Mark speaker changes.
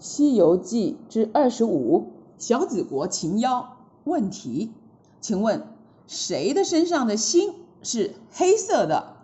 Speaker 1: 西游记之二十五小子国擒妖问题。请问谁的身上的心是黑色的？